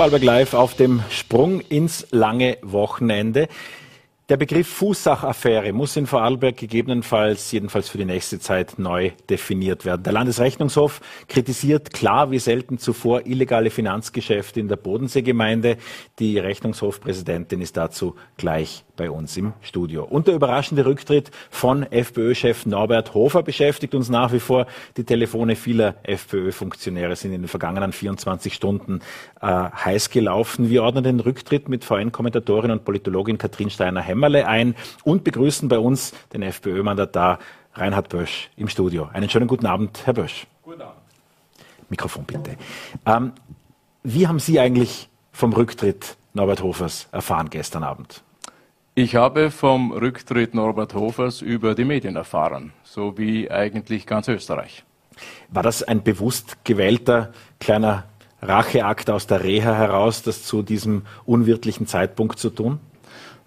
Vorarlberg Live auf dem Sprung ins lange Wochenende. Der Begriff Fußsachaffäre muss in Vorarlberg gegebenenfalls, jedenfalls für die nächste Zeit, neu definiert werden. Der Landesrechnungshof kritisiert klar wie selten zuvor illegale Finanzgeschäfte in der Bodenseegemeinde. Die Rechnungshofpräsidentin ist dazu gleich bei uns im Studio. Und der überraschende Rücktritt von FPÖ-Chef Norbert Hofer beschäftigt uns nach wie vor. Die Telefone vieler FPÖ-Funktionäre sind in den vergangenen 24 Stunden äh, heiß gelaufen. Wir ordnen den Rücktritt mit VN-Kommentatorin und Politologin Katrin Steiner-Hämmerle ein und begrüßen bei uns den FPÖ-Mandatar Reinhard Bösch im Studio. Einen schönen guten Abend, Herr Bösch. Guten Abend. Mikrofon bitte. Ähm, wie haben Sie eigentlich vom Rücktritt Norbert Hofers erfahren gestern Abend? Ich habe vom Rücktritt Norbert Hofers über die Medien erfahren, so wie eigentlich ganz Österreich. War das ein bewusst gewählter kleiner Racheakt aus der Reha heraus, das zu diesem unwirtlichen Zeitpunkt zu tun?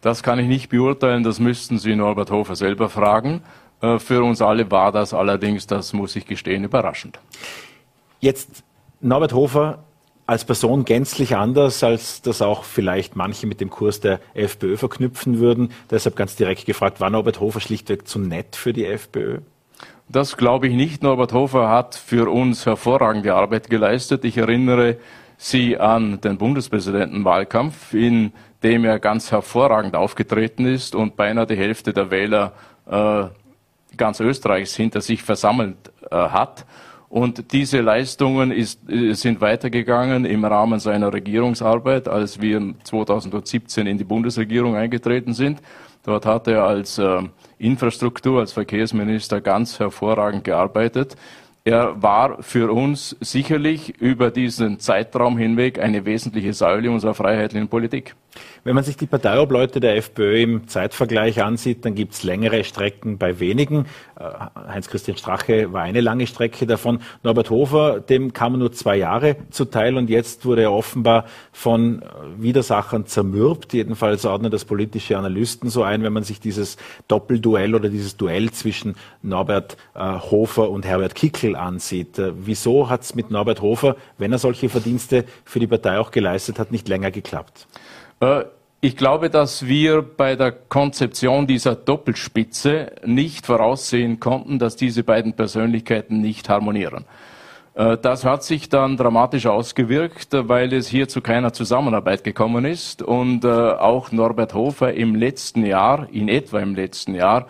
Das kann ich nicht beurteilen, das müssten Sie Norbert Hofer selber fragen. Äh, für uns alle war das allerdings, das muss ich gestehen, überraschend. Jetzt Norbert Hofer als Person gänzlich anders, als das auch vielleicht manche mit dem Kurs der FPÖ verknüpfen würden. Deshalb ganz direkt gefragt, war Norbert Hofer schlichtweg zu nett für die FPÖ? Das glaube ich nicht. Norbert Hofer hat für uns hervorragende Arbeit geleistet. Ich erinnere Sie an den Bundespräsidentenwahlkampf, in dem er ganz hervorragend aufgetreten ist und beinahe die Hälfte der Wähler äh, ganz Österreichs hinter sich versammelt äh, hat. Und diese Leistungen ist, äh, sind weitergegangen im Rahmen seiner Regierungsarbeit, als wir 2017 in die Bundesregierung eingetreten sind. Dort hat er als äh, Infrastruktur, als Verkehrsminister ganz hervorragend gearbeitet. Er war für uns sicherlich über diesen Zeitraum hinweg eine wesentliche Säule unserer freiheitlichen Politik. Wenn man sich die Parteiobleute der FPÖ im Zeitvergleich ansieht, dann gibt es längere Strecken bei wenigen. Äh, Heinz-Christian Strache war eine lange Strecke davon. Norbert Hofer, dem kam nur zwei Jahre zuteil und jetzt wurde er offenbar von Widersachern zermürbt. Jedenfalls ordnen das politische Analysten so ein, wenn man sich dieses Doppelduell oder dieses Duell zwischen Norbert äh, Hofer und Herbert Kickel ansieht. Äh, wieso hat es mit Norbert Hofer, wenn er solche Verdienste für die Partei auch geleistet hat, nicht länger geklappt? Äh, ich glaube, dass wir bei der Konzeption dieser Doppelspitze nicht voraussehen konnten, dass diese beiden Persönlichkeiten nicht harmonieren. Äh, das hat sich dann dramatisch ausgewirkt, weil es hier zu keiner Zusammenarbeit gekommen ist und äh, auch Norbert Hofer im letzten Jahr, in etwa im letzten Jahr,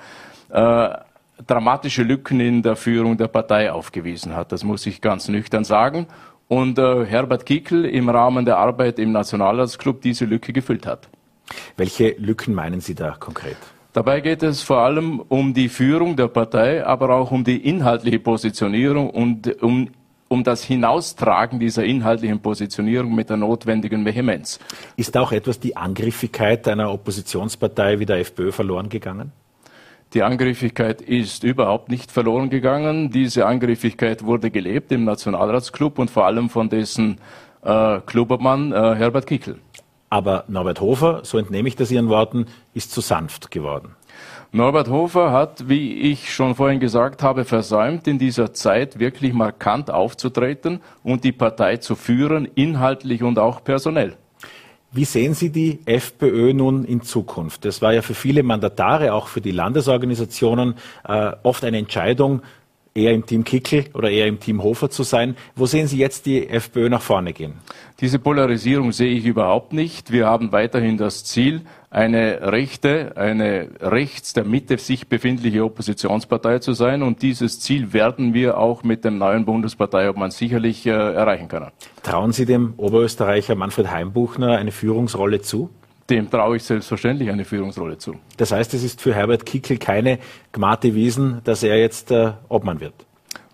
dramatische Lücken in der Führung der Partei aufgewiesen hat. Das muss ich ganz nüchtern sagen und äh, Herbert Kickel im Rahmen der Arbeit im Nationalratsclub diese Lücke gefüllt hat. Welche Lücken meinen Sie da konkret? Dabei geht es vor allem um die Führung der Partei, aber auch um die inhaltliche Positionierung und um, um das Hinaustragen dieser inhaltlichen Positionierung mit der notwendigen Vehemenz. Ist auch etwas die Angriffigkeit einer Oppositionspartei wie der FPÖ verloren gegangen? Die Angriffigkeit ist überhaupt nicht verloren gegangen. Diese Angriffigkeit wurde gelebt im Nationalratsclub und vor allem von dessen äh, Clubobmann äh, Herbert Kickel. Aber Norbert Hofer, so entnehme ich das Ihren Worten, ist zu sanft geworden. Norbert Hofer hat, wie ich schon vorhin gesagt habe, versäumt, in dieser Zeit wirklich markant aufzutreten und die Partei zu führen, inhaltlich und auch personell. Wie sehen Sie die FPÖ nun in Zukunft? Das war ja für viele Mandatare, auch für die Landesorganisationen, äh, oft eine Entscheidung, eher im Team Kickel oder eher im Team Hofer zu sein. Wo sehen Sie jetzt die FPÖ nach vorne gehen? Diese Polarisierung sehe ich überhaupt nicht. Wir haben weiterhin das Ziel, eine rechte, eine rechts der Mitte sich befindliche Oppositionspartei zu sein. Und dieses Ziel werden wir auch mit dem neuen Bundesparteiobmann sicherlich äh, erreichen können. Trauen Sie dem Oberösterreicher Manfred Heimbuchner eine Führungsrolle zu? Dem traue ich selbstverständlich eine Führungsrolle zu. Das heißt, es ist für Herbert Kickel keine Gmate Wiesen, dass er jetzt äh, Obmann wird.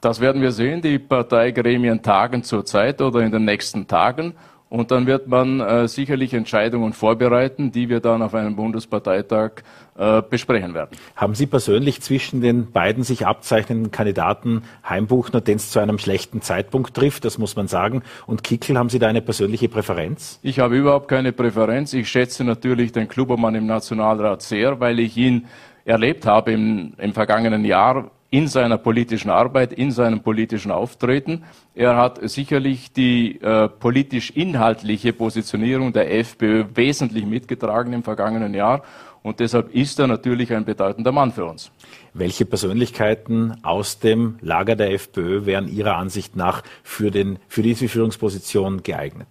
Das werden wir sehen. Die Parteigremien tagen zurzeit oder in den nächsten Tagen. Und dann wird man äh, sicherlich Entscheidungen vorbereiten, die wir dann auf einem Bundesparteitag äh, besprechen werden. Haben Sie persönlich zwischen den beiden sich abzeichnenden Kandidaten Heimbuchner, den es zu einem schlechten Zeitpunkt trifft, das muss man sagen, und Kickel, haben Sie da eine persönliche Präferenz? Ich habe überhaupt keine Präferenz. Ich schätze natürlich den Klubermann im Nationalrat sehr, weil ich ihn erlebt habe im, im vergangenen Jahr in seiner politischen Arbeit, in seinem politischen Auftreten. Er hat sicherlich die äh, politisch-inhaltliche Positionierung der FPÖ wesentlich mitgetragen im vergangenen Jahr. Und deshalb ist er natürlich ein bedeutender Mann für uns. Welche Persönlichkeiten aus dem Lager der FPÖ wären Ihrer Ansicht nach für, den, für diese Führungsposition geeignet?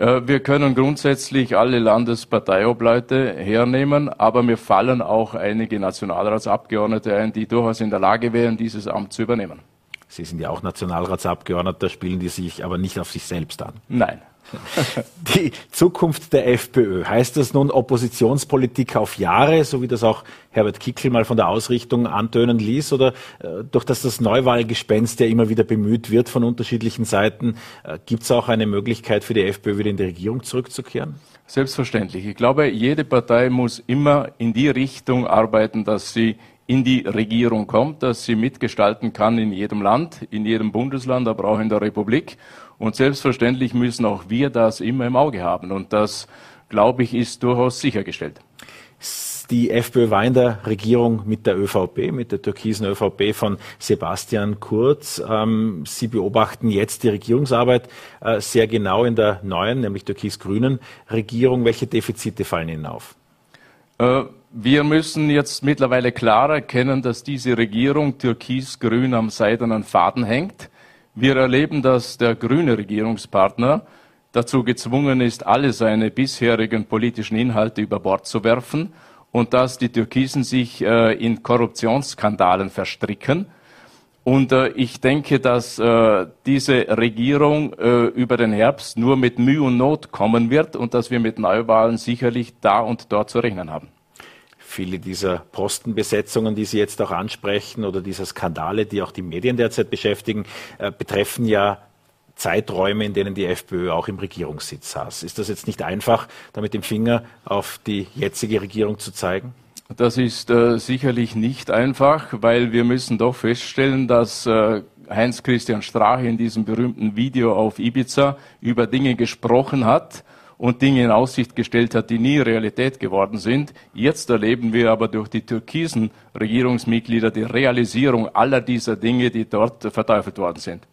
Äh, wir können grundsätzlich alle Landesparteiobleute hernehmen, aber mir fallen auch einige Nationalratsabgeordnete ein, die durchaus in der Lage wären, dieses Amt zu übernehmen. Sie sind ja auch Nationalratsabgeordneter, spielen die sich aber nicht auf sich selbst an. Nein. Die Zukunft der FPÖ, heißt das nun Oppositionspolitik auf Jahre, so wie das auch Herbert Kickl mal von der Ausrichtung antönen ließ, oder äh, durch das das Neuwahlgespenst ja immer wieder bemüht wird von unterschiedlichen Seiten, äh, gibt es auch eine Möglichkeit für die FPÖ wieder in die Regierung zurückzukehren? Selbstverständlich. Ich glaube, jede Partei muss immer in die Richtung arbeiten, dass sie in die Regierung kommt, dass sie mitgestalten kann in jedem Land, in jedem Bundesland, aber auch in der Republik. Und selbstverständlich müssen auch wir das immer im Auge haben. Und das, glaube ich, ist durchaus sichergestellt. Die FPÖ war in der Regierung mit der ÖVP, mit der türkisen ÖVP von Sebastian Kurz. Ähm, Sie beobachten jetzt die Regierungsarbeit äh, sehr genau in der neuen, nämlich türkis-grünen Regierung. Welche Defizite fallen Ihnen auf? Äh, wir müssen jetzt mittlerweile klar erkennen, dass diese Regierung türkis-grün am seidenen Faden hängt. Wir erleben, dass der grüne Regierungspartner dazu gezwungen ist, alle seine bisherigen politischen Inhalte über Bord zu werfen und dass die Türkisen sich äh, in Korruptionsskandalen verstricken. Und äh, ich denke, dass äh, diese Regierung äh, über den Herbst nur mit Mühe und Not kommen wird und dass wir mit Neuwahlen sicherlich da und dort zu rechnen haben. Viele dieser Postenbesetzungen, die Sie jetzt auch ansprechen, oder dieser Skandale, die auch die Medien derzeit beschäftigen, äh, betreffen ja Zeiträume, in denen die FPÖ auch im Regierungssitz saß. Ist das jetzt nicht einfach, da mit dem Finger auf die jetzige Regierung zu zeigen? Das ist äh, sicherlich nicht einfach, weil wir müssen doch feststellen, dass äh, Heinz-Christian Strache in diesem berühmten Video auf Ibiza über Dinge gesprochen hat, und Dinge in Aussicht gestellt hat, die nie Realität geworden sind. Jetzt erleben wir aber durch die türkisen Regierungsmitglieder die Realisierung aller dieser Dinge, die dort verteufelt worden sind.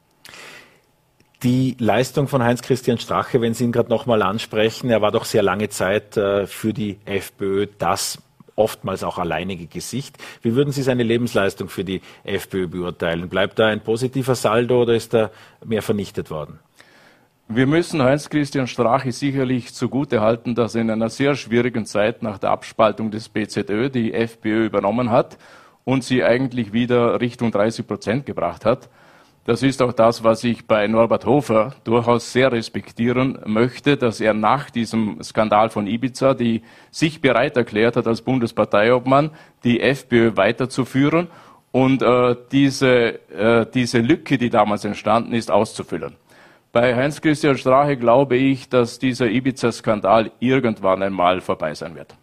Die Leistung von Heinz-Christian Strache, wenn Sie ihn gerade nochmal ansprechen, er war doch sehr lange Zeit äh, für die FPÖ das oftmals auch alleinige Gesicht. Wie würden Sie seine Lebensleistung für die FPÖ beurteilen? Bleibt da ein positiver Saldo oder ist er mehr vernichtet worden? Wir müssen Heinz-Christian Strache sicherlich zugute halten, dass er in einer sehr schwierigen Zeit nach der Abspaltung des BZÖ die FPÖ übernommen hat und sie eigentlich wieder Richtung 30 Prozent gebracht hat. Das ist auch das, was ich bei Norbert Hofer durchaus sehr respektieren möchte, dass er nach diesem Skandal von Ibiza, die sich bereit erklärt hat, als Bundesparteiobmann die FPÖ weiterzuführen und äh, diese, äh, diese Lücke, die damals entstanden ist, auszufüllen. Bei Heinz-Christian Strache glaube ich, dass dieser Ibiza-Skandal irgendwann einmal vorbei sein wird.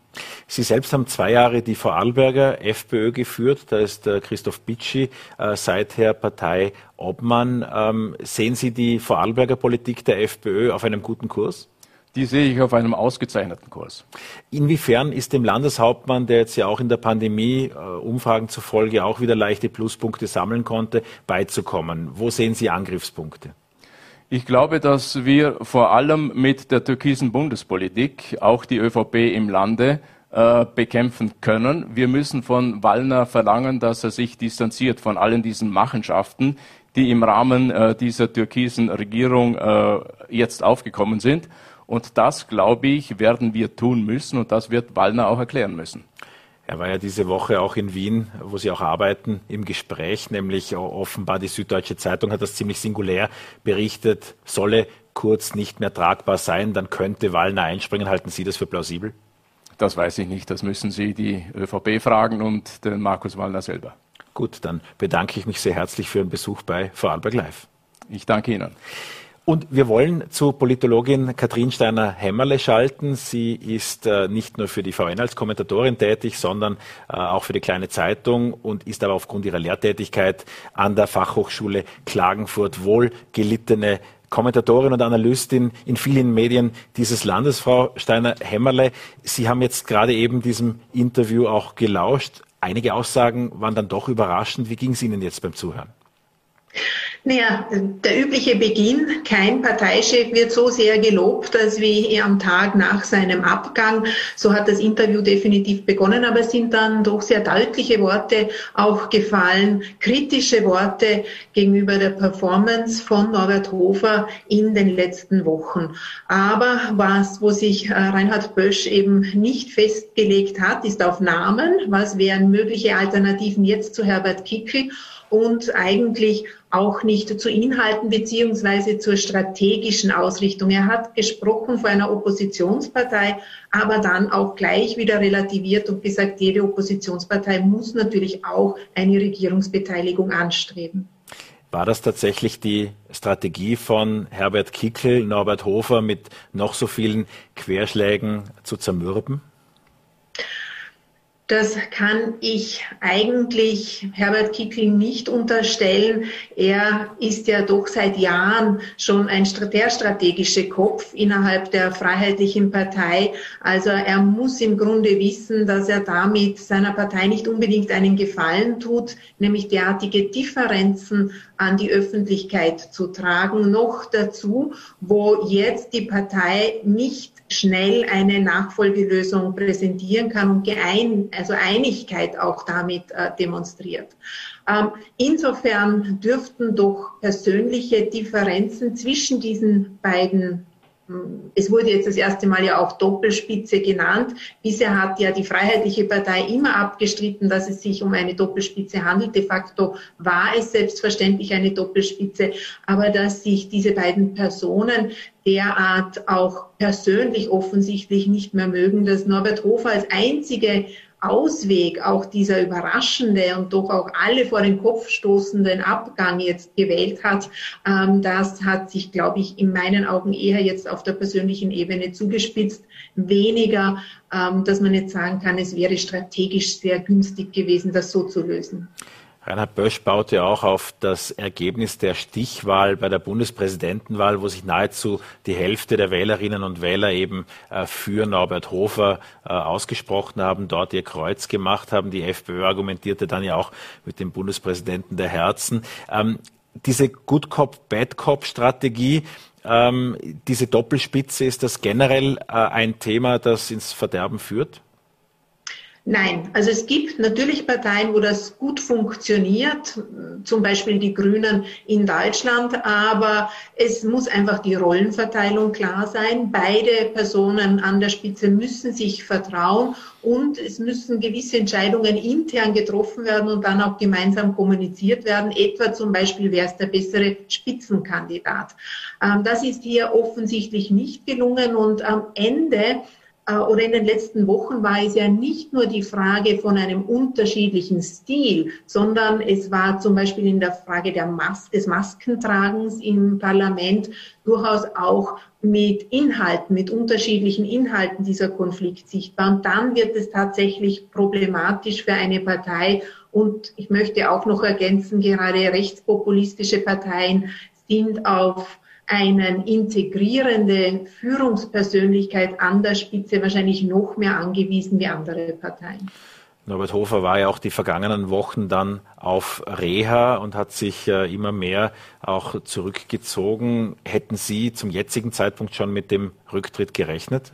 Sie selbst haben zwei Jahre die Vorarlberger FPÖ geführt. Da ist äh, Christoph Bitschi äh, seither Parteiobmann. Ähm, sehen Sie die Vorarlberger Politik der FPÖ auf einem guten Kurs? Die sehe ich auf einem ausgezeichneten Kurs. Inwiefern ist dem Landeshauptmann, der jetzt ja auch in der Pandemie äh, Umfragen zufolge auch wieder leichte Pluspunkte sammeln konnte, beizukommen? Wo sehen Sie Angriffspunkte? Ich glaube, dass wir vor allem mit der türkisen Bundespolitik auch die ÖVP im Lande äh, bekämpfen können. Wir müssen von Wallner verlangen, dass er sich distanziert von allen diesen Machenschaften, die im Rahmen äh, dieser türkisen Regierung äh, jetzt aufgekommen sind. Und das, glaube ich, werden wir tun müssen und das wird Wallner auch erklären müssen. Er war ja diese Woche auch in Wien, wo Sie auch arbeiten, im Gespräch, nämlich offenbar die Süddeutsche Zeitung hat das ziemlich singulär berichtet, solle Kurz nicht mehr tragbar sein, dann könnte Wallner einspringen. Halten Sie das für plausibel? Das weiß ich nicht. Das müssen Sie die ÖVP fragen und den Markus Wallner selber. Gut, dann bedanke ich mich sehr herzlich für Ihren Besuch bei Vorarlberg Live. Ich danke Ihnen. Und wir wollen zu Politologin Katrin Steiner-Hämmerle schalten. Sie ist äh, nicht nur für die VN als Kommentatorin tätig, sondern äh, auch für die kleine Zeitung und ist aber aufgrund ihrer Lehrtätigkeit an der Fachhochschule Klagenfurt wohl gelittene Kommentatorin und Analystin in vielen Medien dieses Landes, Frau Steiner-Hämmerle. Sie haben jetzt gerade eben diesem Interview auch gelauscht einige Aussagen waren dann doch überraschend. Wie ging es Ihnen jetzt beim Zuhören? Naja, der übliche Beginn, kein Parteichef wird so sehr gelobt, als wie am Tag nach seinem Abgang. So hat das Interview definitiv begonnen, aber es sind dann doch sehr deutliche Worte auch gefallen, kritische Worte gegenüber der Performance von Norbert Hofer in den letzten Wochen. Aber was, wo sich äh, Reinhard Bösch eben nicht festgelegt hat, ist auf Namen. Was wären mögliche Alternativen jetzt zu Herbert Kickl? Und eigentlich auch nicht zu Inhalten beziehungsweise zur strategischen Ausrichtung. Er hat gesprochen vor einer Oppositionspartei, aber dann auch gleich wieder relativiert und gesagt, jede Oppositionspartei muss natürlich auch eine Regierungsbeteiligung anstreben. War das tatsächlich die Strategie von Herbert Kickel, Norbert Hofer mit noch so vielen Querschlägen zu zermürben? Das kann ich eigentlich Herbert Kickl nicht unterstellen. Er ist ja doch seit Jahren schon ein der strategische Kopf innerhalb der Freiheitlichen Partei. Also er muss im Grunde wissen, dass er damit seiner Partei nicht unbedingt einen Gefallen tut, nämlich derartige Differenzen an die Öffentlichkeit zu tragen. Noch dazu, wo jetzt die Partei nicht schnell eine Nachfolgelösung präsentieren kann und geein, also Einigkeit auch damit äh, demonstriert. Ähm, insofern dürften doch persönliche Differenzen zwischen diesen beiden es wurde jetzt das erste Mal ja auch Doppelspitze genannt. Bisher hat ja die Freiheitliche Partei immer abgestritten, dass es sich um eine Doppelspitze handelt. De facto war es selbstverständlich eine Doppelspitze, aber dass sich diese beiden Personen derart auch persönlich offensichtlich nicht mehr mögen, dass Norbert Hofer als einzige Ausweg, auch dieser überraschende und doch auch alle vor den Kopf stoßenden Abgang jetzt gewählt hat, ähm, das hat sich, glaube ich, in meinen Augen eher jetzt auf der persönlichen Ebene zugespitzt. Weniger, ähm, dass man jetzt sagen kann, es wäre strategisch sehr günstig gewesen, das so zu lösen. Reinhard Bösch baute auch auf das Ergebnis der Stichwahl bei der Bundespräsidentenwahl, wo sich nahezu die Hälfte der Wählerinnen und Wähler eben äh, für Norbert Hofer äh, ausgesprochen haben, dort ihr Kreuz gemacht haben. Die FPÖ argumentierte dann ja auch mit dem Bundespräsidenten der Herzen. Ähm, diese Good Cop, Bad Cop Strategie, ähm, diese Doppelspitze, ist das generell äh, ein Thema, das ins Verderben führt? Nein, also es gibt natürlich Parteien, wo das gut funktioniert, zum Beispiel die Grünen in Deutschland, aber es muss einfach die Rollenverteilung klar sein. Beide Personen an der Spitze müssen sich vertrauen und es müssen gewisse Entscheidungen intern getroffen werden und dann auch gemeinsam kommuniziert werden, etwa zum Beispiel, wer ist der bessere Spitzenkandidat. Ähm, das ist hier offensichtlich nicht gelungen und am Ende oder in den letzten Wochen war es ja nicht nur die Frage von einem unterschiedlichen Stil, sondern es war zum Beispiel in der Frage der Mas des Maskentragens im Parlament durchaus auch mit Inhalten, mit unterschiedlichen Inhalten dieser Konflikt sichtbar. Und dann wird es tatsächlich problematisch für eine Partei. Und ich möchte auch noch ergänzen, gerade rechtspopulistische Parteien sind auf eine integrierende Führungspersönlichkeit an der Spitze wahrscheinlich noch mehr angewiesen wie andere Parteien. Norbert Hofer war ja auch die vergangenen Wochen dann auf Reha und hat sich äh, immer mehr auch zurückgezogen. Hätten Sie zum jetzigen Zeitpunkt schon mit dem Rücktritt gerechnet?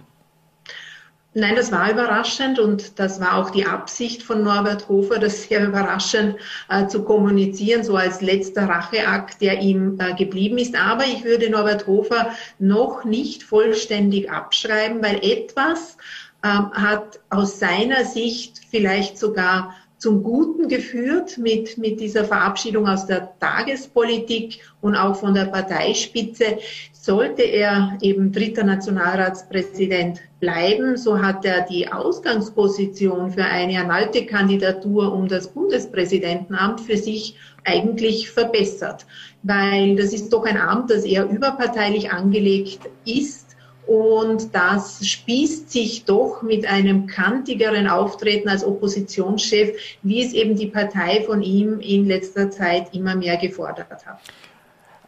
Nein, das war überraschend und das war auch die Absicht von Norbert Hofer, das sehr überraschend äh, zu kommunizieren, so als letzter Racheakt, der ihm äh, geblieben ist. Aber ich würde Norbert Hofer noch nicht vollständig abschreiben, weil etwas äh, hat aus seiner Sicht vielleicht sogar zum Guten geführt mit, mit dieser Verabschiedung aus der Tagespolitik und auch von der Parteispitze. Sollte er eben dritter Nationalratspräsident bleiben, so hat er die Ausgangsposition für eine erneute Kandidatur um das Bundespräsidentenamt für sich eigentlich verbessert, weil das ist doch ein Amt, das eher überparteilich angelegt ist. Und das spießt sich doch mit einem kantigeren Auftreten als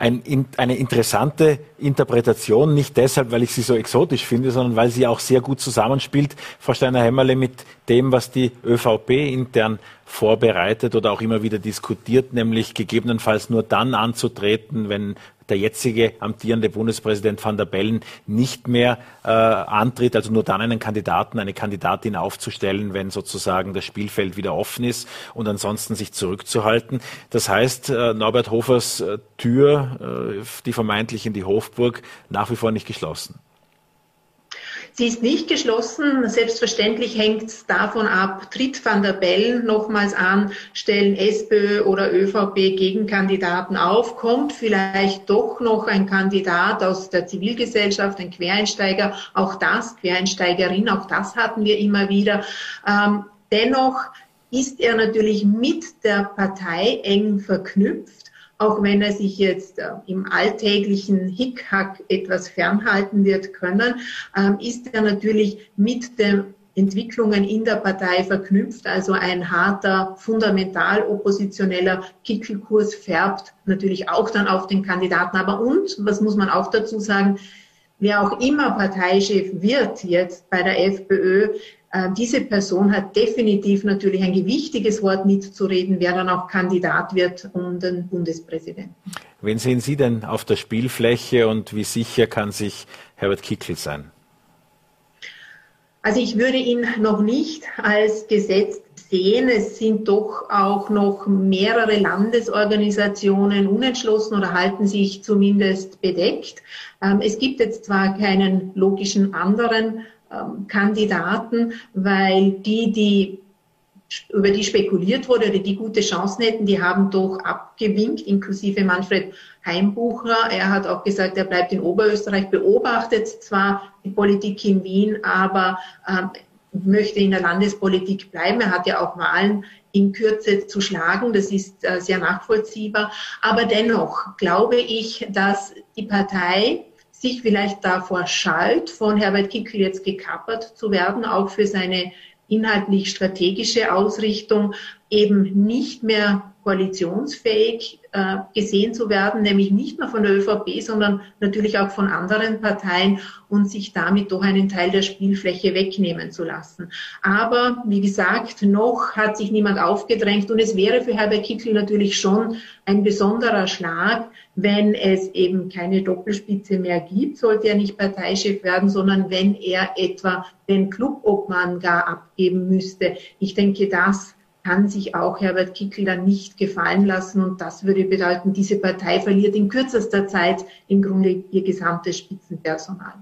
ein, eine interessante Interpretation, nicht deshalb, weil ich sie so exotisch finde, sondern weil sie auch sehr gut zusammenspielt, Frau Steiner-Hämmerle, mit dem, was die ÖVP intern vorbereitet oder auch immer wieder diskutiert, nämlich gegebenenfalls nur dann anzutreten, wenn der jetzige amtierende Bundespräsident van der Bellen nicht mehr äh, antritt, also nur dann einen Kandidaten, eine Kandidatin aufzustellen, wenn sozusagen das Spielfeld wieder offen ist und ansonsten sich zurückzuhalten. Das heißt, äh, Norbert Hofers äh, Tür, äh, die vermeintlich in die Hofburg, nach wie vor nicht geschlossen. Sie ist nicht geschlossen. Selbstverständlich hängt es davon ab, tritt Van der Bellen nochmals an, stellen SPÖ oder ÖVP Gegenkandidaten auf, kommt vielleicht doch noch ein Kandidat aus der Zivilgesellschaft, ein Quereinsteiger, auch das, Quereinsteigerin, auch das hatten wir immer wieder. Ähm, dennoch ist er natürlich mit der Partei eng verknüpft auch wenn er sich jetzt äh, im alltäglichen Hickhack etwas fernhalten wird können, ähm, ist er natürlich mit den Entwicklungen in der Partei verknüpft. Also ein harter, fundamental oppositioneller Kickelkurs färbt natürlich auch dann auf den Kandidaten. Aber und, was muss man auch dazu sagen, wer auch immer Parteichef wird jetzt bei der FPÖ, diese Person hat definitiv natürlich ein gewichtiges Wort mitzureden, wer dann auch Kandidat wird um den Bundespräsidenten. Wen sehen Sie denn auf der Spielfläche und wie sicher kann sich Herbert Kickl sein? Also ich würde ihn noch nicht als gesetzt sehen. Es sind doch auch noch mehrere Landesorganisationen unentschlossen oder halten sich zumindest bedeckt. Ähm, es gibt jetzt zwar keinen logischen anderen ähm, Kandidaten, weil die, die über die spekuliert wurde oder die gute Chancen hätten, die haben doch abgewinkt, inklusive Manfred Heimbucher. Er hat auch gesagt, er bleibt in Oberösterreich, beobachtet zwar die Politik in Wien, aber ähm, möchte in der Landespolitik bleiben. Er hat ja auch Wahlen in Kürze zu schlagen. Das ist äh, sehr nachvollziehbar. Aber dennoch glaube ich, dass die Partei sich vielleicht davor schalt, von Herbert Kickl jetzt gekappert zu werden, auch für seine inhaltlich strategische Ausrichtung eben nicht mehr koalitionsfähig äh, gesehen zu werden, nämlich nicht nur von der ÖVP, sondern natürlich auch von anderen Parteien und sich damit doch einen Teil der Spielfläche wegnehmen zu lassen. Aber wie gesagt, noch hat sich niemand aufgedrängt und es wäre für Herbert Kickl natürlich schon ein besonderer Schlag, wenn es eben keine Doppelspitze mehr gibt, sollte er nicht Parteichef werden, sondern wenn er etwa den Clubobmann gar abgeben müsste. Ich denke, das kann sich auch Herbert Kickl dann nicht gefallen lassen. Und das würde bedeuten, diese Partei verliert in kürzester Zeit im Grunde ihr gesamtes Spitzenpersonal.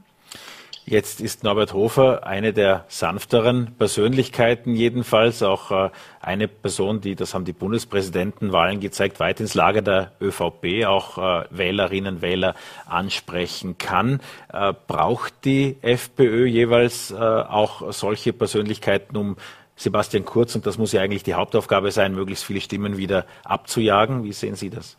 Jetzt ist Norbert Hofer eine der sanfteren Persönlichkeiten jedenfalls, auch äh, eine Person, die, das haben die Bundespräsidentenwahlen gezeigt, weit ins Lager der ÖVP auch äh, Wählerinnen und Wähler ansprechen kann. Äh, braucht die FPÖ jeweils auch solche Persönlichkeiten, um Sebastian Kurz, und das muss ja eigentlich die Hauptaufgabe sein, möglichst viele Stimmen wieder abzujagen. Wie sehen Sie das?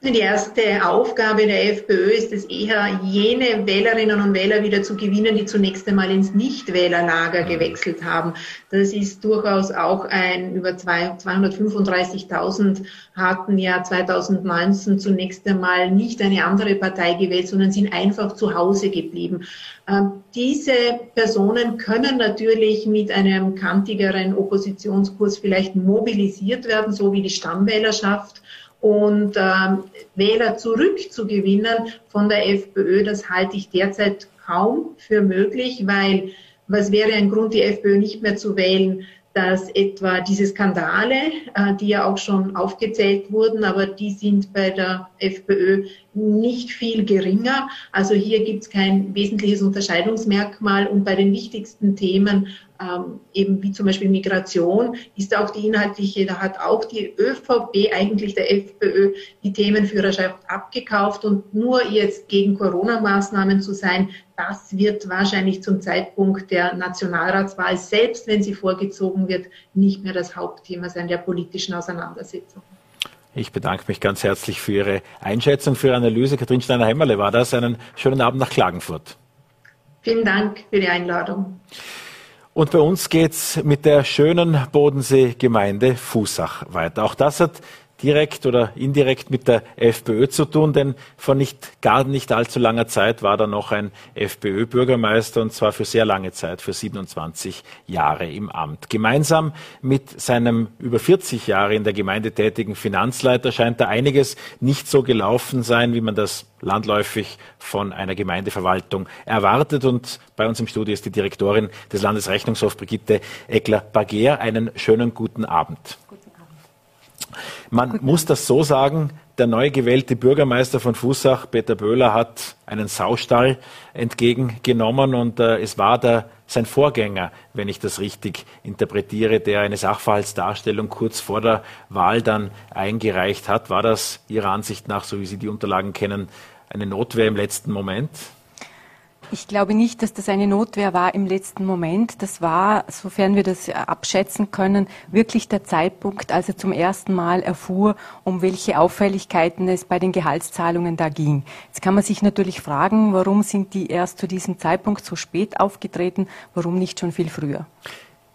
Die erste Aufgabe der FPÖ ist es eher, jene Wählerinnen und Wähler wieder zu gewinnen, die zunächst einmal ins Nichtwählerlager gewechselt haben. Das ist durchaus auch ein, über 235.000 hatten ja 2019 zunächst einmal nicht eine andere Partei gewählt, sondern sind einfach zu Hause geblieben. Ähm, diese Personen können natürlich mit einem kantigeren Oppositionskurs vielleicht mobilisiert werden, so wie die Stammwählerschaft und ähm, Wähler zurückzugewinnen von der FPÖ, das halte ich derzeit kaum für möglich, weil was wäre ein Grund, die FPÖ nicht mehr zu wählen? dass etwa diese Skandale, äh, die ja auch schon aufgezählt wurden, aber die sind bei der FPÖ nicht viel geringer. Also hier gibt es kein wesentliches Unterscheidungsmerkmal und bei den wichtigsten Themen ähm, eben wie zum Beispiel Migration, ist auch die inhaltliche, da hat auch die ÖVP eigentlich der FPÖ die Themenführerschaft abgekauft und nur jetzt gegen Corona-Maßnahmen zu sein, das wird wahrscheinlich zum Zeitpunkt der Nationalratswahl, selbst wenn sie vorgezogen wird, nicht mehr das Hauptthema sein der politischen Auseinandersetzung. Ich bedanke mich ganz herzlich für Ihre Einschätzung, für Ihre Analyse. Katrin Steiner-Hämmerle war das. Einen schönen Abend nach Klagenfurt. Vielen Dank für die Einladung. Und bei uns geht's mit der schönen Bodensee-Gemeinde Fußach weiter. Auch das hat direkt oder indirekt mit der FPÖ zu tun, denn vor nicht, gar nicht allzu langer Zeit war da noch ein FPÖ-Bürgermeister und zwar für sehr lange Zeit, für 27 Jahre im Amt. Gemeinsam mit seinem über 40 Jahre in der Gemeinde tätigen Finanzleiter scheint da einiges nicht so gelaufen sein, wie man das landläufig von einer Gemeindeverwaltung erwartet. Und bei uns im Studio ist die Direktorin des Landesrechnungshofs, Brigitte Eckler-Barger. Einen schönen guten Abend. Man Guten muss das so sagen, der neu gewählte Bürgermeister von Fußach, Peter Böhler, hat einen Saustall entgegengenommen und äh, es war der, sein Vorgänger, wenn ich das richtig interpretiere, der eine Sachverhaltsdarstellung kurz vor der Wahl dann eingereicht hat. War das Ihrer Ansicht nach, so wie Sie die Unterlagen kennen, eine Notwehr im letzten Moment? Ich glaube nicht, dass das eine Notwehr war im letzten Moment. Das war, sofern wir das abschätzen können, wirklich der Zeitpunkt, als er zum ersten Mal erfuhr, um welche Auffälligkeiten es bei den Gehaltszahlungen da ging. Jetzt kann man sich natürlich fragen, warum sind die erst zu diesem Zeitpunkt so spät aufgetreten, warum nicht schon viel früher?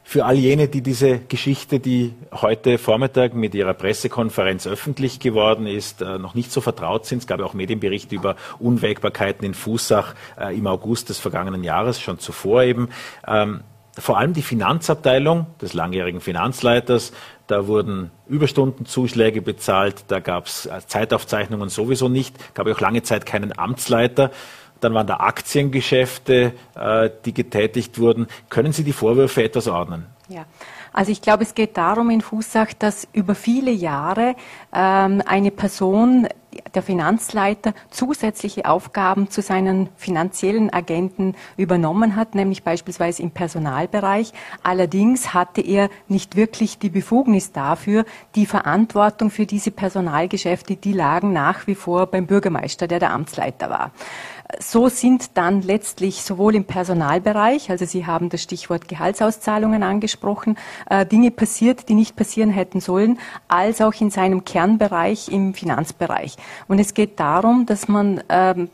Für all jene, die diese Geschichte, die heute Vormittag mit ihrer Pressekonferenz öffentlich geworden ist, äh, noch nicht so vertraut sind. Es gab auch Medienberichte über Unwägbarkeiten in Fußach äh, im August des vergangenen Jahres, schon zuvor eben. Ähm, vor allem die Finanzabteilung des langjährigen Finanzleiters, da wurden Überstundenzuschläge bezahlt, da gab es äh, Zeitaufzeichnungen sowieso nicht, gab auch lange Zeit keinen Amtsleiter. Dann waren da Aktiengeschäfte, äh, die getätigt wurden. Können Sie die Vorwürfe etwas ordnen? Ja. Also ich glaube, es geht darum in Fußach, dass über viele Jahre ähm, eine Person, der Finanzleiter, zusätzliche Aufgaben zu seinen finanziellen Agenten übernommen hat, nämlich beispielsweise im Personalbereich. Allerdings hatte er nicht wirklich die Befugnis dafür. Die Verantwortung für diese Personalgeschäfte, die lagen nach wie vor beim Bürgermeister, der der Amtsleiter war so sind dann letztlich sowohl im Personalbereich, also Sie haben das Stichwort Gehaltsauszahlungen angesprochen, äh, Dinge passiert, die nicht passieren hätten sollen, als auch in seinem Kernbereich im Finanzbereich. Und es geht darum, dass man ähm,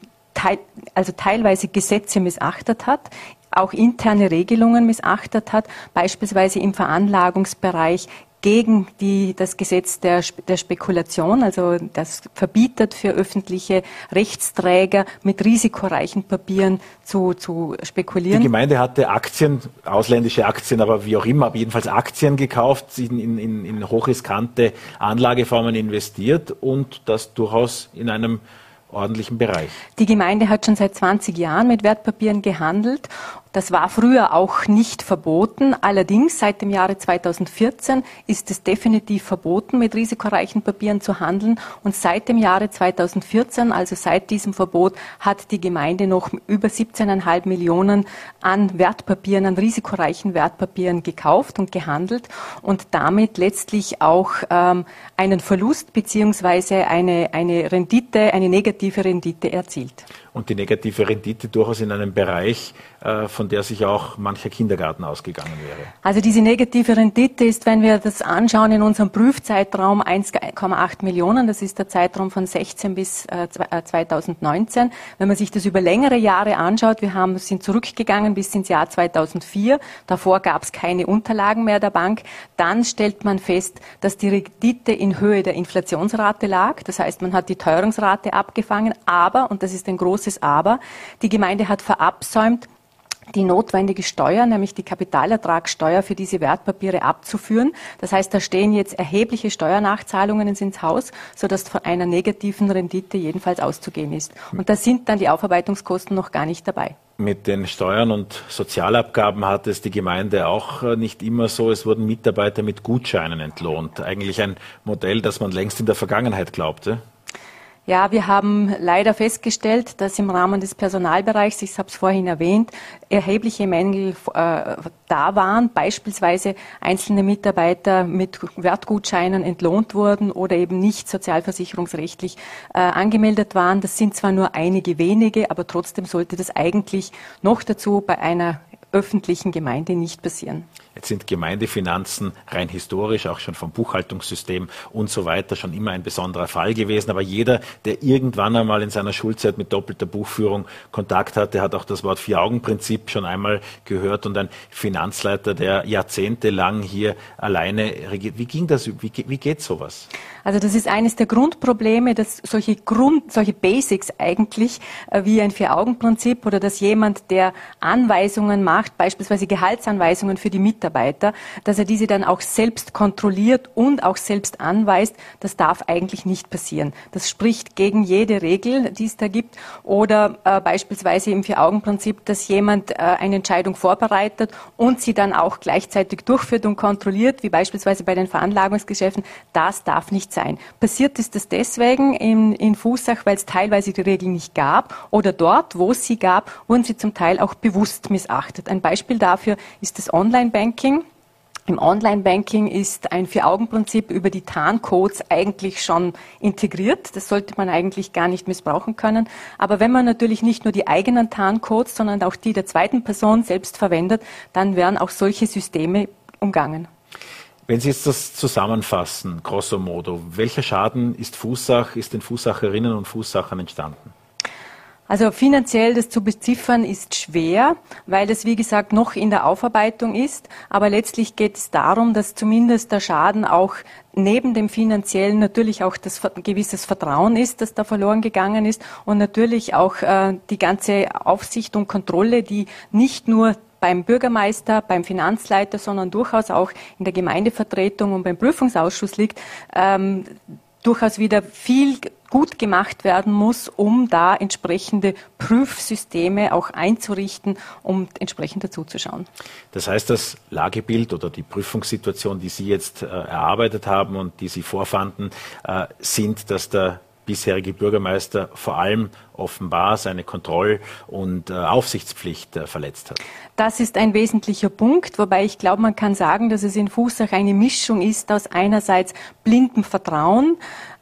also teilweise Gesetze missachtet hat, auch interne Regelungen missachtet hat, beispielsweise im Veranlagungsbereich gegen die, das Gesetz der, der Spekulation, also das verbietet für öffentliche Rechtsträger mit risikoreichen Papieren zu, zu spekulieren. Die Gemeinde hatte Aktien, ausländische Aktien, aber wie auch immer, aber jedenfalls Aktien gekauft, in, in, in hochriskante Anlageformen investiert und das durchaus in einem ordentlichen Bereich. Die Gemeinde hat schon seit 20 Jahren mit Wertpapieren gehandelt das war früher auch nicht verboten. Allerdings seit dem Jahre 2014 ist es definitiv verboten, mit risikoreichen Papieren zu handeln. Und seit dem Jahre 2014, also seit diesem Verbot, hat die Gemeinde noch über 17,5 Millionen an Wertpapieren, an risikoreichen Wertpapieren gekauft und gehandelt und damit letztlich auch ähm, einen Verlust beziehungsweise eine, eine Rendite, eine negative Rendite erzielt und die negative Rendite durchaus in einem Bereich, äh, von der sich auch mancher Kindergarten ausgegangen wäre. Also diese negative Rendite ist, wenn wir das anschauen, in unserem Prüfzeitraum 1,8 Millionen. Das ist der Zeitraum von 16 bis 2019. Äh, wenn man sich das über längere Jahre anschaut, wir haben, sind zurückgegangen bis ins Jahr 2004. Davor gab es keine Unterlagen mehr der Bank. Dann stellt man fest, dass die Rendite in Höhe der Inflationsrate lag. Das heißt, man hat die Teuerungsrate abgefangen. Aber, und das ist ein großes großes Aber. Die Gemeinde hat verabsäumt, die notwendige Steuer, nämlich die Kapitalertragssteuer für diese Wertpapiere abzuführen. Das heißt, da stehen jetzt erhebliche Steuernachzahlungen ins Haus, sodass von einer negativen Rendite jedenfalls auszugehen ist. Und da sind dann die Aufarbeitungskosten noch gar nicht dabei. Mit den Steuern und Sozialabgaben hat es die Gemeinde auch äh, nicht immer so. Es wurden Mitarbeiter mit Gutscheinen entlohnt. Eigentlich ein Modell, das man längst in der Vergangenheit glaubte. Ja, wir haben leider festgestellt, dass im Rahmen des Personalbereichs, ich habe es vorhin erwähnt, erhebliche Mängel äh, da waren, beispielsweise einzelne Mitarbeiter mit Wertgutscheinen entlohnt wurden oder eben nicht sozialversicherungsrechtlich äh, angemeldet waren. Das sind zwar nur einige wenige, aber trotzdem sollte das eigentlich noch dazu bei einer öffentlichen Gemeinde nicht passieren. Jetzt sind Gemeindefinanzen rein historisch, auch schon vom Buchhaltungssystem und so weiter, schon immer ein besonderer Fall gewesen. Aber jeder, der irgendwann einmal in seiner Schulzeit mit doppelter Buchführung Kontakt hatte, hat auch das Wort Vier-Augen-Prinzip schon einmal gehört und ein Finanzleiter, der jahrzehntelang hier alleine regiert. Wie ging das? Wie, wie geht sowas? Also das ist eines der Grundprobleme, dass solche Grund, solche Basics eigentlich äh, wie ein Vier-Augen-Prinzip oder dass jemand, der Anweisungen macht, beispielsweise Gehaltsanweisungen für die Mitarbeiter, dass er diese dann auch selbst kontrolliert und auch selbst anweist, das darf eigentlich nicht passieren. Das spricht gegen jede Regel, die es da gibt. Oder äh, beispielsweise im Vier-Augen-Prinzip, dass jemand äh, eine Entscheidung vorbereitet und sie dann auch gleichzeitig durchführt und kontrolliert, wie beispielsweise bei den Veranlagungsgeschäften. Das darf nicht sein. Passiert ist das deswegen in, in Fußach, weil es teilweise die Regeln nicht gab oder dort, wo es sie gab, wurden sie zum Teil auch bewusst missachtet. Ein Beispiel dafür ist das Online-Banking. Im Online-Banking ist ein Vier-Augen-Prinzip über die Tarncodes eigentlich schon integriert. Das sollte man eigentlich gar nicht missbrauchen können. Aber wenn man natürlich nicht nur die eigenen Tarncodes, sondern auch die der zweiten Person selbst verwendet, dann werden auch solche Systeme umgangen. Wenn Sie jetzt das zusammenfassen, grosso modo, welcher Schaden ist Fußsach, ist den Fußsacherinnen und Fußsachern entstanden? Also finanziell das zu beziffern ist schwer, weil das wie gesagt noch in der Aufarbeitung ist. Aber letztlich geht es darum, dass zumindest der Schaden auch neben dem finanziellen natürlich auch das gewisses Vertrauen ist, das da verloren gegangen ist und natürlich auch äh, die ganze Aufsicht und Kontrolle, die nicht nur beim Bürgermeister, beim Finanzleiter, sondern durchaus auch in der Gemeindevertretung und beim Prüfungsausschuss liegt, ähm, durchaus wieder viel gut gemacht werden muss, um da entsprechende Prüfsysteme auch einzurichten, um entsprechend dazuzuschauen. Das heißt, das Lagebild oder die Prüfungssituation, die Sie jetzt äh, erarbeitet haben und die Sie vorfanden, äh, sind, dass der bisherige Bürgermeister vor allem offenbar seine Kontroll- und äh, Aufsichtspflicht äh, verletzt hat. Das ist ein wesentlicher Punkt, wobei ich glaube, man kann sagen, dass es in Fußach eine Mischung ist aus einerseits blindem Vertrauen,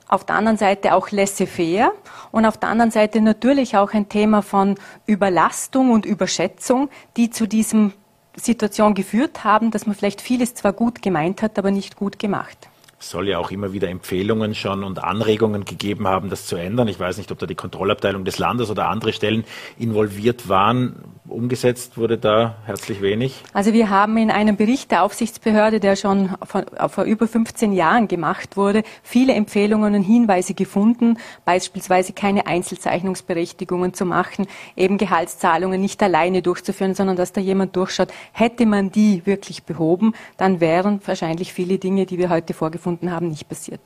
auf der anderen Seite auch laissez-faire und auf der anderen Seite natürlich auch ein Thema von Überlastung und Überschätzung, die zu diesem Situation geführt haben, dass man vielleicht vieles zwar gut gemeint hat, aber nicht gut gemacht. Es soll ja auch immer wieder Empfehlungen schon und Anregungen gegeben haben, das zu ändern. Ich weiß nicht, ob da die Kontrollabteilung des Landes oder andere Stellen involviert waren. Umgesetzt wurde da herzlich wenig. Also wir haben in einem Bericht der Aufsichtsbehörde, der schon vor, vor über 15 Jahren gemacht wurde, viele Empfehlungen und Hinweise gefunden, beispielsweise keine Einzelzeichnungsberechtigungen zu machen, eben Gehaltszahlungen nicht alleine durchzuführen, sondern dass da jemand durchschaut. Hätte man die wirklich behoben, dann wären wahrscheinlich viele Dinge, die wir heute vorgefunden gefunden haben, nicht passiert.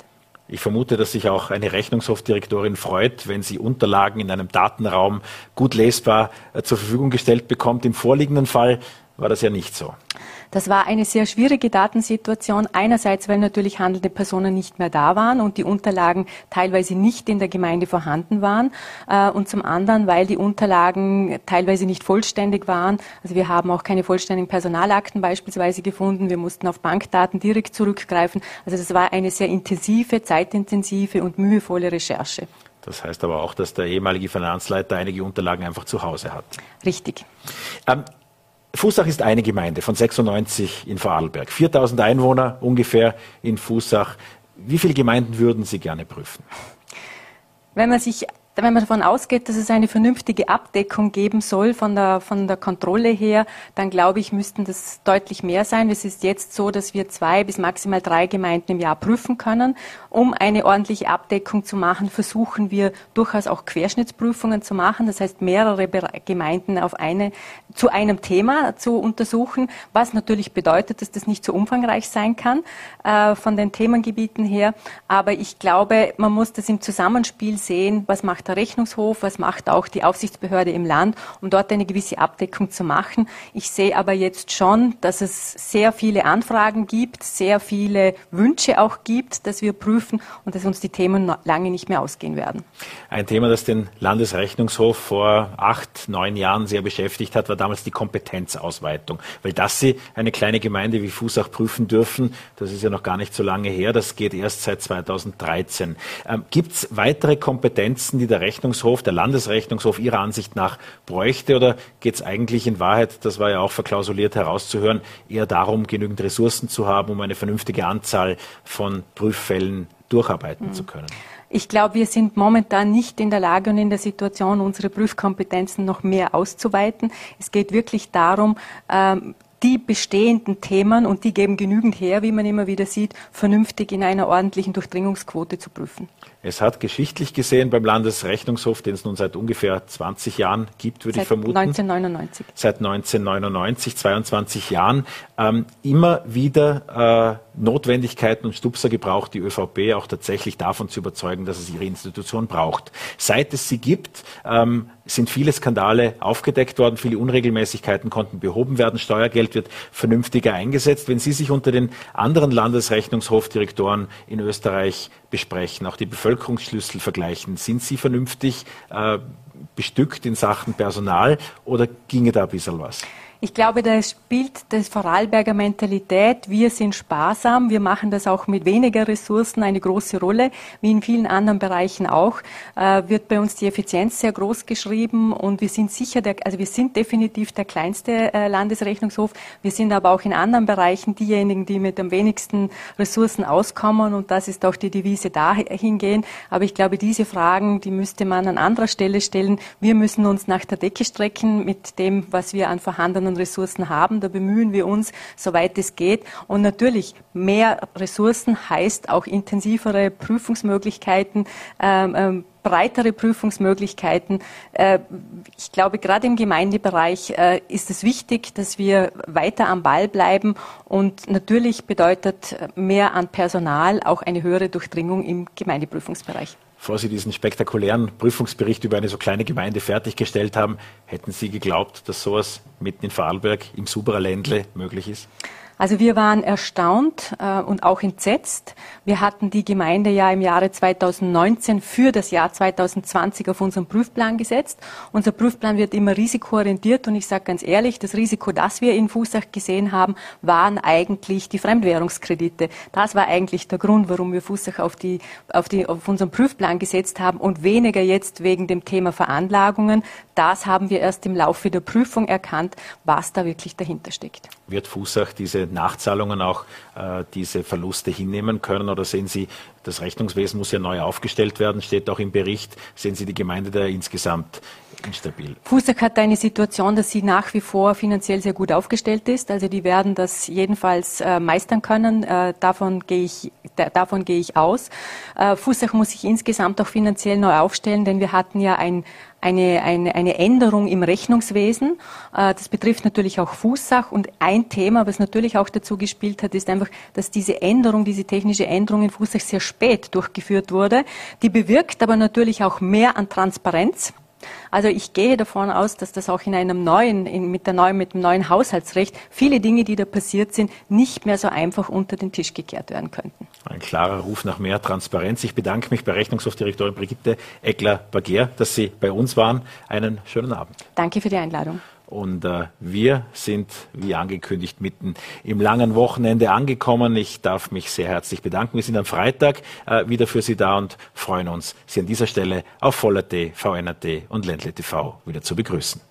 Ich vermute, dass sich auch eine Rechnungshofdirektorin freut, wenn sie Unterlagen in einem Datenraum gut lesbar äh, zur Verfügung gestellt bekommt. Im vorliegenden Fall war das ja nicht so. Das war eine sehr schwierige Datensituation. Einerseits, weil natürlich handelnde Personen nicht mehr da waren und die Unterlagen teilweise nicht in der Gemeinde vorhanden waren. Äh, und zum anderen, weil die Unterlagen teilweise nicht vollständig waren. Also wir haben auch keine vollständigen Personalakten beispielsweise gefunden. Wir mussten auf Bankdaten direkt zurückgreifen. Also das war eine sehr intensive, zeitintensive und mühevolle Recherche. Das heißt aber auch, dass der ehemalige Finanzleiter einige Unterlagen einfach zu Hause hat. Richtig. Ähm, Fußach ist eine Gemeinde von 96 in Vorarlberg. 4000 Einwohner ungefähr in Fußach. Wie viele Gemeinden würden Sie gerne prüfen? Wenn man sich wenn man davon ausgeht, dass es eine vernünftige Abdeckung geben soll von der, von der Kontrolle her, dann glaube ich, müssten das deutlich mehr sein. Es ist jetzt so, dass wir zwei bis maximal drei Gemeinden im Jahr prüfen können. Um eine ordentliche Abdeckung zu machen, versuchen wir durchaus auch Querschnittsprüfungen zu machen. Das heißt, mehrere Gemeinden auf eine, zu einem Thema zu untersuchen, was natürlich bedeutet, dass das nicht so umfangreich sein kann äh, von den Themengebieten her. Aber ich glaube, man muss das im Zusammenspiel sehen, was macht macht der Rechnungshof, was macht auch die Aufsichtsbehörde im Land, um dort eine gewisse Abdeckung zu machen. Ich sehe aber jetzt schon, dass es sehr viele Anfragen gibt, sehr viele Wünsche auch gibt, dass wir prüfen und dass uns die Themen lange nicht mehr ausgehen werden. Ein Thema, das den Landesrechnungshof vor acht, neun Jahren sehr beschäftigt hat, war damals die Kompetenzausweitung. Weil dass Sie eine kleine Gemeinde wie Fußach prüfen dürfen, das ist ja noch gar nicht so lange her, das geht erst seit 2013. Ähm, Gibt es weitere Kompetenzen, die der Rechnungshof, der Landesrechnungshof Ihrer Ansicht nach bräuchte? Oder geht es eigentlich in Wahrheit, das war ja auch verklausuliert herauszuhören, eher darum, genügend Ressourcen zu haben, um eine vernünftige Anzahl von Prüffällen durcharbeiten mhm. zu können? Ich glaube, wir sind momentan nicht in der Lage und in der Situation, unsere Prüfkompetenzen noch mehr auszuweiten. Es geht wirklich darum, ähm, die bestehenden Themen, und die geben genügend her, wie man immer wieder sieht, vernünftig in einer ordentlichen Durchdringungsquote zu prüfen. Es hat geschichtlich gesehen beim Landesrechnungshof, den es nun seit ungefähr 20 Jahren gibt, würde seit ich vermuten. 1999. Seit 1999, 22 Jahren, ähm, immer wieder äh, Notwendigkeiten und Stupser gebraucht, die ÖVP auch tatsächlich davon zu überzeugen, dass es ihre Institution braucht. Seit es sie gibt, ähm, sind viele Skandale aufgedeckt worden, viele Unregelmäßigkeiten konnten behoben werden, Steuergeld wird vernünftiger eingesetzt. Wenn Sie sich unter den anderen Landesrechnungshofdirektoren in Österreich besprechen, auch die Bevölkerungsschlüssel vergleichen, sind Sie vernünftig äh, bestückt in Sachen Personal oder ginge da ein bisschen was? Ich glaube, da spielt das Vorarlberger Mentalität. Wir sind sparsam. Wir machen das auch mit weniger Ressourcen eine große Rolle, wie in vielen anderen Bereichen auch. Äh, wird bei uns die Effizienz sehr groß geschrieben und wir sind sicher, der, also wir sind definitiv der kleinste äh, Landesrechnungshof. Wir sind aber auch in anderen Bereichen diejenigen, die mit am wenigsten Ressourcen auskommen und das ist auch die Devise dahingehen. Aber ich glaube, diese Fragen, die müsste man an anderer Stelle stellen. Wir müssen uns nach der Decke strecken mit dem, was wir an vorhandenen an Ressourcen haben. Da bemühen wir uns, soweit es geht. Und natürlich, mehr Ressourcen heißt auch intensivere Prüfungsmöglichkeiten, ähm, ähm, breitere Prüfungsmöglichkeiten. Äh, ich glaube, gerade im Gemeindebereich äh, ist es wichtig, dass wir weiter am Ball bleiben. Und natürlich bedeutet mehr an Personal auch eine höhere Durchdringung im Gemeindeprüfungsbereich bevor Sie diesen spektakulären Prüfungsbericht über eine so kleine Gemeinde fertiggestellt haben, hätten Sie geglaubt, dass sowas mitten in Vorarlberg im Superländle möglich ist? Also wir waren erstaunt äh, und auch entsetzt. Wir hatten die Gemeinde ja im Jahre 2019 für das Jahr 2020 auf unseren Prüfplan gesetzt. Unser Prüfplan wird immer risikoorientiert und ich sage ganz ehrlich, das Risiko, das wir in Fußach gesehen haben, waren eigentlich die Fremdwährungskredite. Das war eigentlich der Grund, warum wir Fußach auf, die, auf, die, auf unseren Prüfplan gesetzt haben und weniger jetzt wegen dem Thema Veranlagungen. Das haben wir erst im Laufe der Prüfung erkannt, was da wirklich dahinter steckt. Wird Fußach diese Nachzahlungen auch äh, diese Verluste hinnehmen können? Oder sehen Sie, das Rechnungswesen muss ja neu aufgestellt werden, steht auch im Bericht, sehen Sie die Gemeinde da insgesamt instabil? Fußak hat eine Situation, dass sie nach wie vor finanziell sehr gut aufgestellt ist. Also die werden das jedenfalls äh, meistern können. Äh, davon gehe ich, davon gehe ich aus. Äh, Fußach muss sich insgesamt auch finanziell neu aufstellen, denn wir hatten ja ein eine, eine, eine Änderung im Rechnungswesen. Äh, das betrifft natürlich auch Fußsach. Und ein Thema, was natürlich auch dazu gespielt hat, ist einfach, dass diese Änderung, diese technische Änderung in Fußsach sehr spät durchgeführt wurde. Die bewirkt aber natürlich auch mehr an Transparenz. Also ich gehe davon aus, dass das auch in einem neuen, in, mit, der neuen, mit dem neuen Haushaltsrecht viele Dinge, die da passiert sind, nicht mehr so einfach unter den Tisch gekehrt werden könnten. Ein klarer Ruf nach mehr Transparenz. Ich bedanke mich bei Rechnungshofdirektorin Brigitte Eckler-Bagier, dass Sie bei uns waren. Einen schönen Abend. Danke für die Einladung. Und äh, wir sind, wie angekündigt, mitten im langen Wochenende angekommen. Ich darf mich sehr herzlich bedanken. Wir sind am Freitag äh, wieder für Sie da und freuen uns, Sie an dieser Stelle auf Voller.t, VNRT und Ländle TV wieder zu begrüßen.